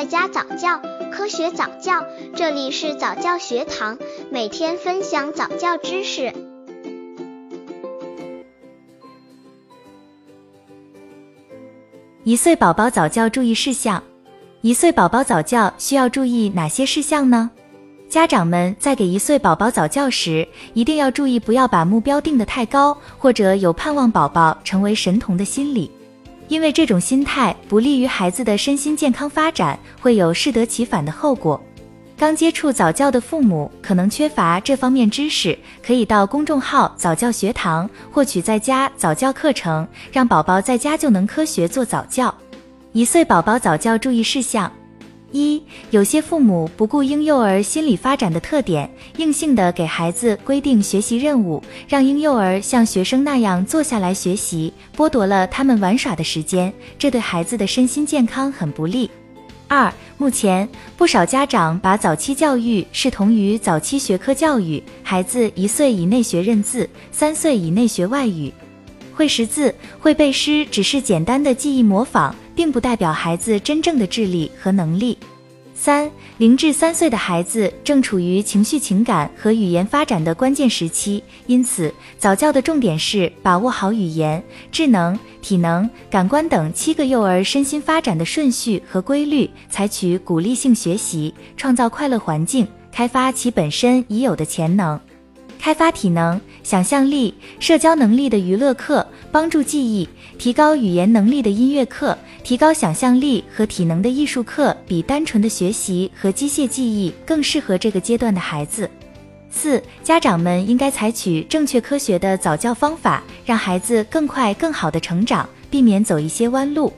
在家早教，科学早教，这里是早教学堂，每天分享早教知识。一岁宝宝早教注意事项：一岁宝宝早教需要注意哪些事项呢？家长们在给一岁宝宝早教时，一定要注意，不要把目标定得太高，或者有盼望宝宝成为神童的心理。因为这种心态不利于孩子的身心健康发展，会有适得其反的后果。刚接触早教的父母可能缺乏这方面知识，可以到公众号早教学堂获取在家早教课程，让宝宝在家就能科学做早教。一岁宝宝早教注意事项。一，有些父母不顾婴幼儿心理发展的特点，硬性的给孩子规定学习任务，让婴幼儿像学生那样坐下来学习，剥夺了他们玩耍的时间，这对孩子的身心健康很不利。二，目前不少家长把早期教育视同于早期学科教育，孩子一岁以内学认字，三岁以内学外语，会识字、会背诗只是简单的记忆模仿。并不代表孩子真正的智力和能力。三零至三岁的孩子正处于情绪、情感和语言发展的关键时期，因此早教的重点是把握好语言、智能、体能、感官等七个幼儿身心发展的顺序和规律，采取鼓励性学习，创造快乐环境，开发其本身已有的潜能。开发体能、想象力、社交能力的娱乐课，帮助记忆；提高语言能力的音乐课，提高想象力和体能的艺术课，比单纯的学习和机械记忆更适合这个阶段的孩子。四、家长们应该采取正确科学的早教方法，让孩子更快、更好的成长，避免走一些弯路。